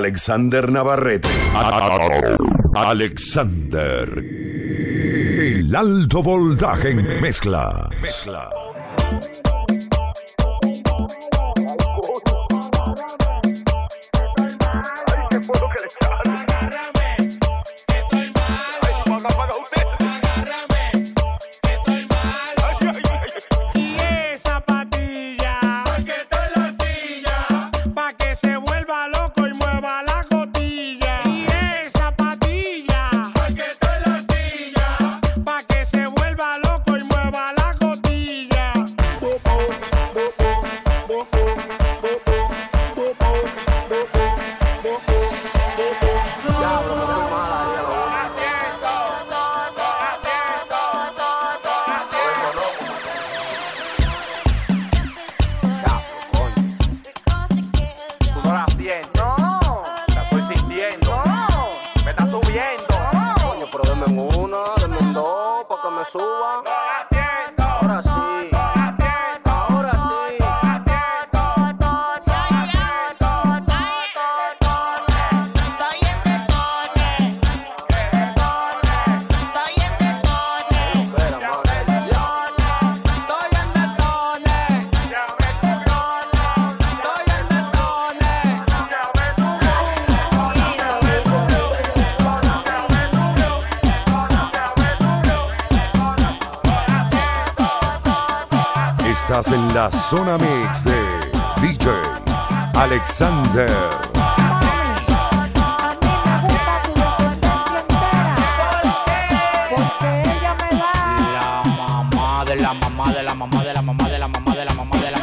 Alexander Navarrete. Alexander. El alto voltaje en mezcla. Mezcla. 我啊。Estás en la zona mix de DJ Alexander. mamá de la mamá de la mamá de la mamá de la mamá de la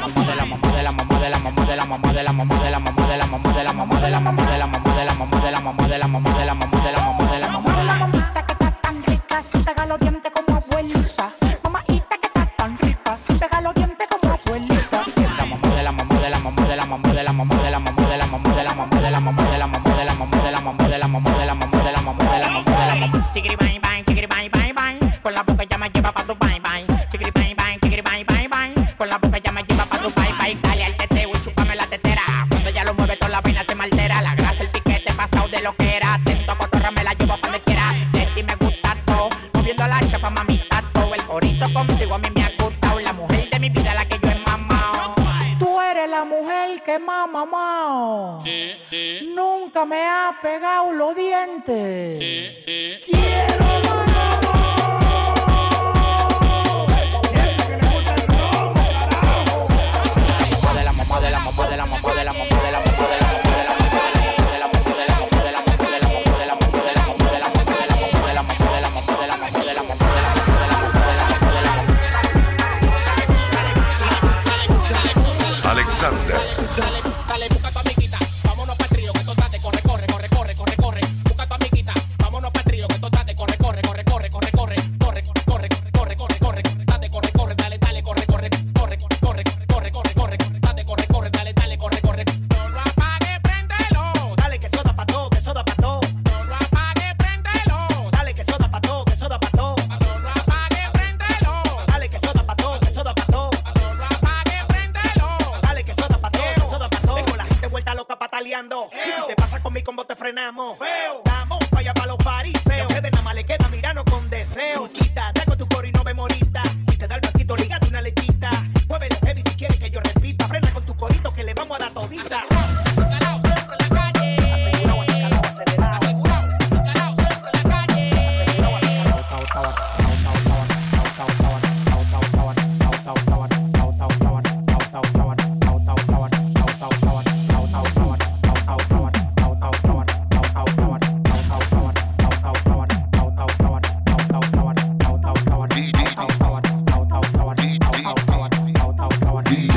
mamá de la mamá de la mamá de la mamá de la mamá nunca me ha pegado los dientes. Sí, sí. Quiero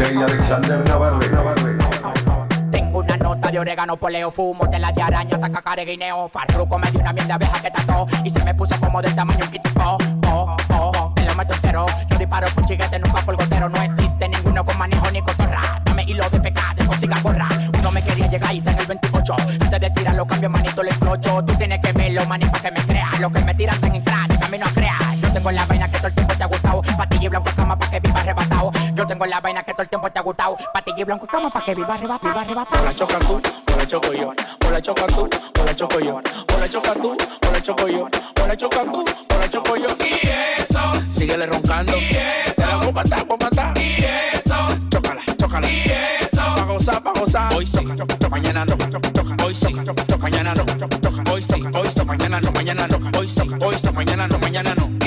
Alexander Navarre, Navarre. Tengo una nota de orégano, poleo, fumo, tela de araña, taca, guineo. Farruco me dio una mierda abeja que tató y se me puso como del tamaño un kitipo. Oh, oh, oh, oh te lo meto entero. Yo disparo con chiguete, nunca por gotero. No existe ninguno con manejo ni cotorra. Dame hilo de pecado, no siga. Uno me quería llegar y está en el 28. Antes de tirarlo, cambio manito, le explocho. Tú tienes que verlo, maní, para que me creas. Lo que me tiran tan en crack, camino a crear. Yo tengo la vaina que todo el tiempo te ha gustado. Patillo y blanco cama para que yo tengo la vaina que todo el tiempo te ha gustado. Patilla y blanco y pa' que viva, arriba, viva, arriba. Por la choca tú, por la choco yo. Por la choca tú, por la choco yo. Por la choca tú, la choco yo. La choca tú, la choco yo. Y eso. Síguele roncando. Y eso. La bomba está, bomba está. Y eso. Chócala, chócala. Y eso. Pa' gozar, pa' gozar. Hoy soca, choca, choca, mañana no. Hoy soca, choca, choca, mañana no. Hoy sí, hoy soca, mañana no, mañana no. Hoy sí, hoy soca, mañana no, mañana no.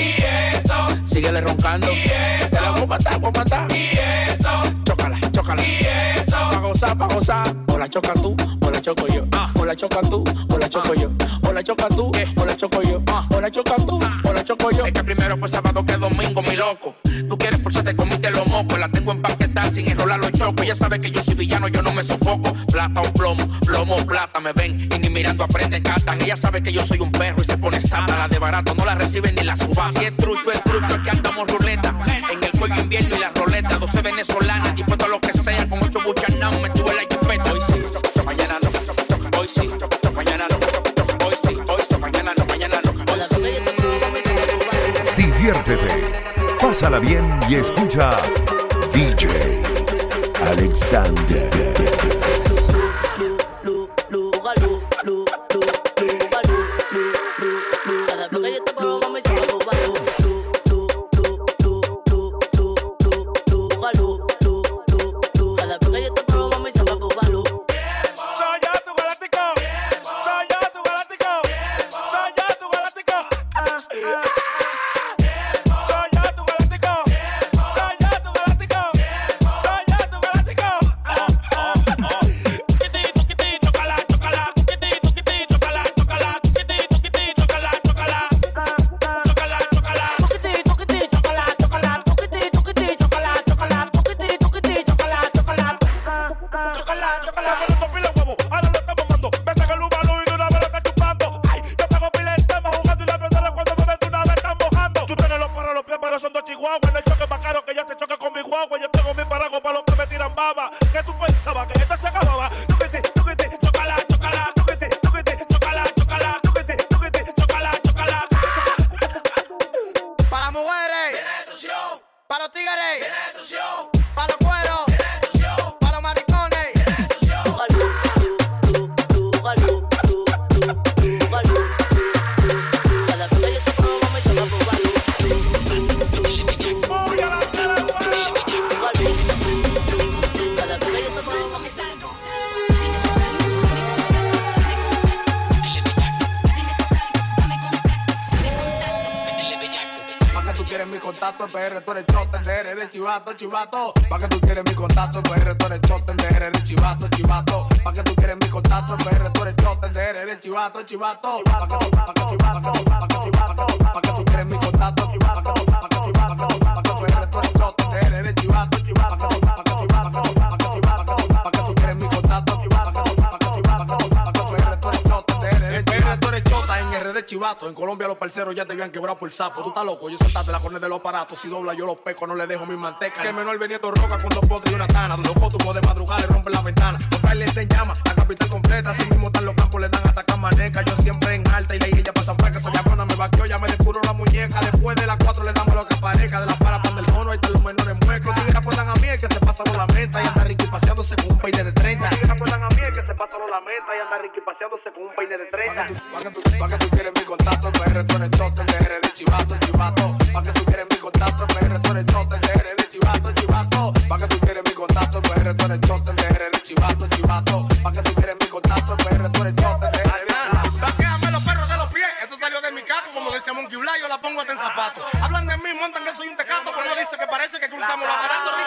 Y Síguele roncando. eso. Voy a matar, voy a matar. y eso, Chócala, chócala. y eso. Pa' gozar, pa' gozar. O la choca tú, o la choco yo. O la choca tú, o la choco yo. O la choca tú, o la choco yo. O la choca tú, o la choco yo. Es que primero fue sábado que domingo, mi loco. Tú quieres forzarte, comiste los mocos. La tengo empaquetada sin enrolar los chocos. Ya sabes que yo soy villano, yo no me sofoco. Plata o plomo, plomo o plata. Me ven y mirando aprenden, catan. Ella sabe que yo soy un perro y se pone santa. La de barato no la reciben ni la suba. Si es trucho, es trucho, que andamos ruleta. En el cuello invierno y la roleta. 12 venezolanas, dispuesto a lo que sea. Con ocho buchanas, me tuve la jipeta. Hoy sí, mañana no. Hoy sí, mañana no. Hoy sí, hoy sí, mañana no, mañana no. Hoy sí. Diviértete, pásala bien y escucha DJ Alexander. Los que me tiran baba. ¿Qué tú pensabas? Que esta se acababa. Tuquiti, tuquiti, chocala, contacto, PR, tú eres chotender, eres chivato, chivato. Pa' que tú quieres mi contacto, PR, tú eres chotender, eres chivato, chivato. Pa' que tú quieres mi contacto, PR, tú eres chotender, eres chivato, chivato. Pa' que tú, pa' que tú, pa' que tú, pa' que tú, pa' que tú, pa' que tú quieres mi contacto, pa' que tú, pa' que tú, pa' que tú, pa' que tú, PR, tú eres chotender, eres chivato, chivato. Chivato. En Colombia los parceros ya te habían quebrado por sapo. Tú estás loco, yo soltaste la cornea de los aparatos. Si dobla yo los peco, no le dejo mi manteca. Que menor veniendo roca con dos potes y una tana. Los tú de madrugada le rompen la ventana. Los bailes te llama, la capital completa. Así mismo están los campos, le dan hasta camaneca. Yo siempre en alta y la ella pasa fresca. Esa llabona me vaqueó, ya me depuro la muñeca. Después de las cuatro le damos lo que aparezca. De la para del mono, ahí están los menores muecos. Tigres apuestan a mí, el que se pasa no la meta. Y paseándose con un peine de 30. Tigres apuestan a mí, que se pasa no la meta. Y anda Ricky paseándose con un peine de 30. Pa' que tú, pa' que que quieres mi contacto, PR, tú eres chote, eres chivato, chivato. Pa' que tú quieres mi contacto, PR, tú eres chote, eres chivato, chivato. Pa' que tú quieres mi contacto, PR, tú eres chote, eres chivato, chivato. Pa' que tú quieres mi contacto, PR, tú eres chote, eres chivato. Vaquéame los perros de los pies, eso salió de mi caco, como decía Monkey Blay, yo la pongo hasta en zapato. Hablan de mí, montan que soy un tecato, pero no dice que parece que cruzamos los aparatos.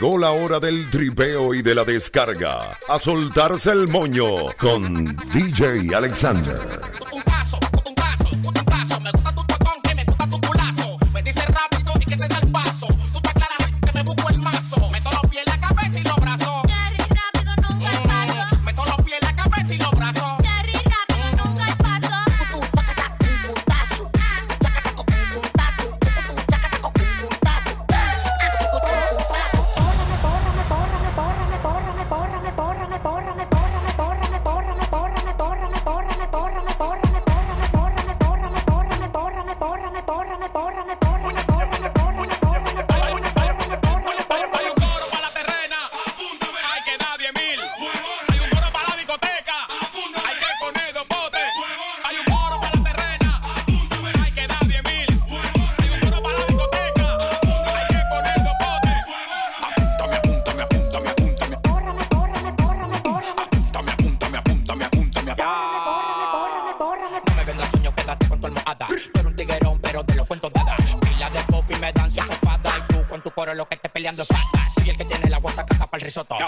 Llegó la hora del tripeo y de la descarga. A soltarse el moño con DJ Alexander.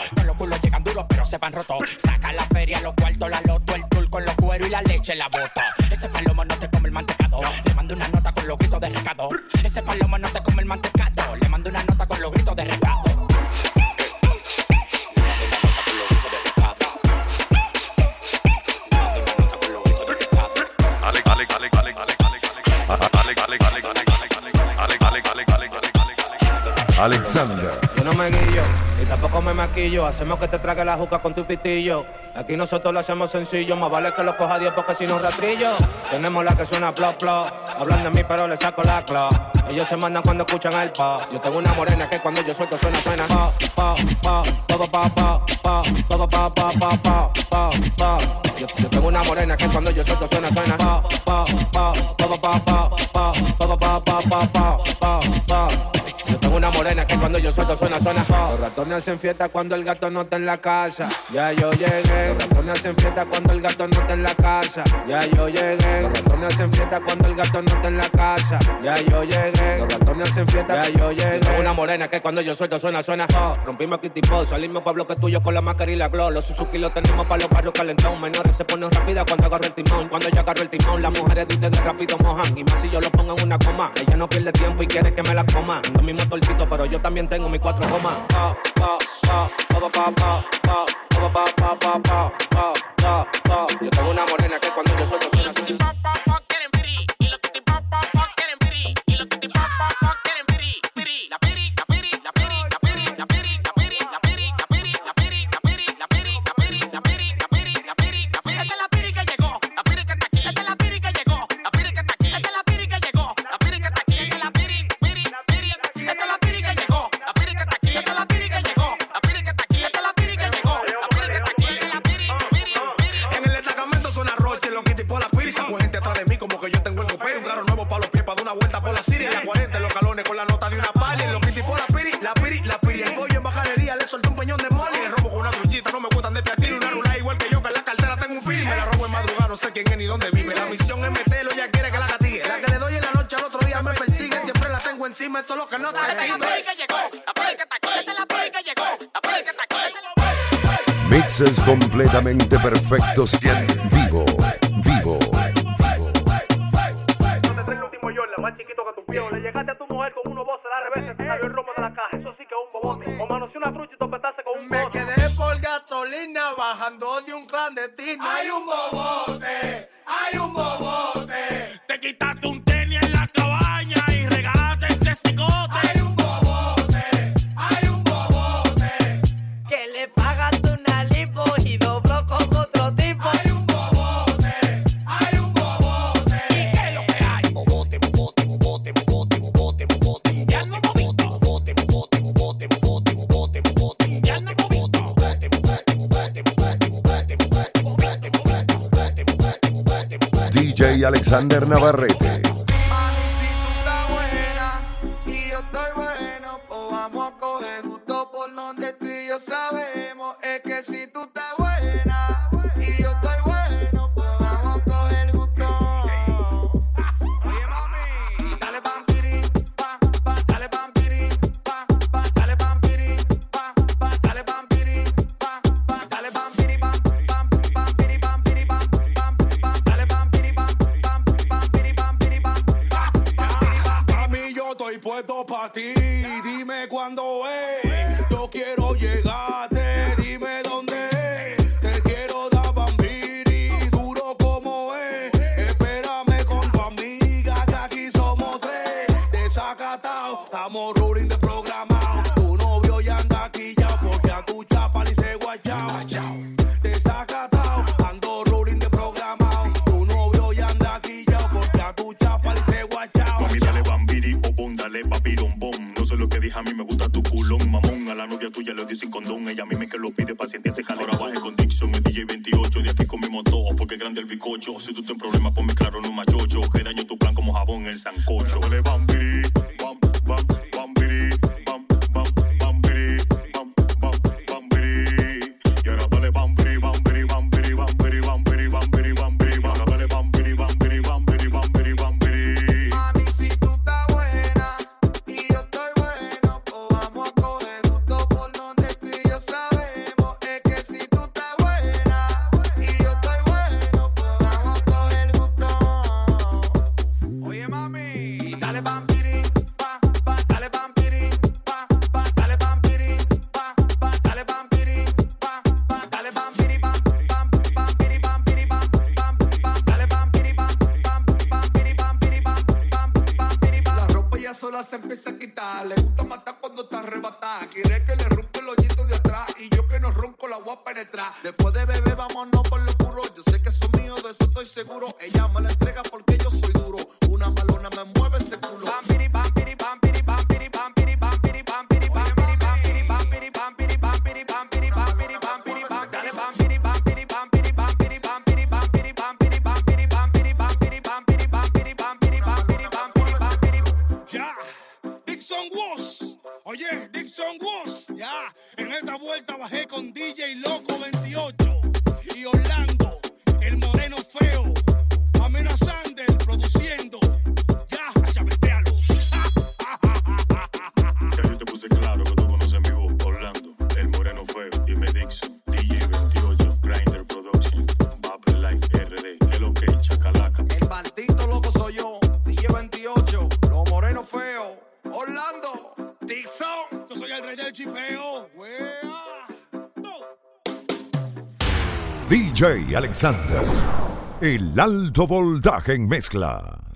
Risotto. Todos los culos llegan duros pero se van rotos. Saca la feria, los cuartos, la loto, el tour con los cueros y la leche en la bota. Ese palomo no te come el mantecado. Le mando una nota con los gritos de recado. Ese palomo no te come el mantecado. Le mando una nota con los gritos de recado. Alexander. Yo no me guillo y tampoco me maquillo. Hacemos que te trague la juca con tu pitillo. Aquí nosotros lo hacemos sencillo. Más vale que lo coja 10 porque si no rastrillo. Tenemos la que suena plop plop. Hablan de mí pero le saco la cla. Ellos se mandan cuando escuchan el pa. Yo tengo una morena que cuando yo suelto suena, suena. Pa, pa, pa, pa, pa, pa, pa, pa, pa, pa, pa, pa. Yo, yo tengo una morena que cuando yo suelto suena, suena. Pa, pa, pa, pa, pa, pa, pa, pa, pa, pa, pa, pa, pa, pa, pa. Yo tengo una morena que cuando yo suelto suena, suena. Los ratones hacen fiesta cuando el gato no está en la casa. Ya yo llegué. Los ratones hacen fiesta cuando el gato no está en la casa. Ya yo llegué. Los ratones hacen fiesta cuando el gato no está en la casa. Ya yo llegué. Los ratones hacen fiesta. Ya yo llegué. Tengo una morena que cuando yo suelto suena, suena. Oh, rompimos Kitty Pop, salimos pa' bloque tuyo con la máscara y la glow. Los Suzuki los tenemos para los barrios calentón. Menores se ponen rápida cuando agarro el timón. Cuando yo agarro el timón, las mujeres de rápido mojan. Y más si yo lo pongo en una coma. Ella no pierde tiempo y quiere que me la coma. Ando mi motorcito, pero yo también tengo mis cuatro gomas. Yo tengo una morena que cuando yo suelto suena, suena. Quién es ni dónde vive. La misión es meterlo, ella quiere que la castigue. La que le doy en la noche al otro día me persigue. Siempre la tengo encima, esto es lo que no te Esta es la dime. piri que bajando de un clandestino. Hay un bobote, hay un bobote. Alexander Navarrete. Si tú esto para ti. Dime cuándo es. No sé lo que dije, a mí me gusta tu culón, mamón. A la novia tuya le di sin condón. Ella a mí me que lo pide paciente ese calor. Ahora baje con Dixon, el DJ 28. De aquí comimos todo porque es grande el bicocho. Si tú tienes problemas, ponme claro, no machocho. Que daño tu plan como jabón el sancocho. Dale bam, bam, vámonos por lo puro. Yo sé que eso mío, de eso estoy seguro. Ella me la entrega porque yo soy duro. Una balona me mueve ese culo. DJ Alexander. El alto voltaje en mezcla.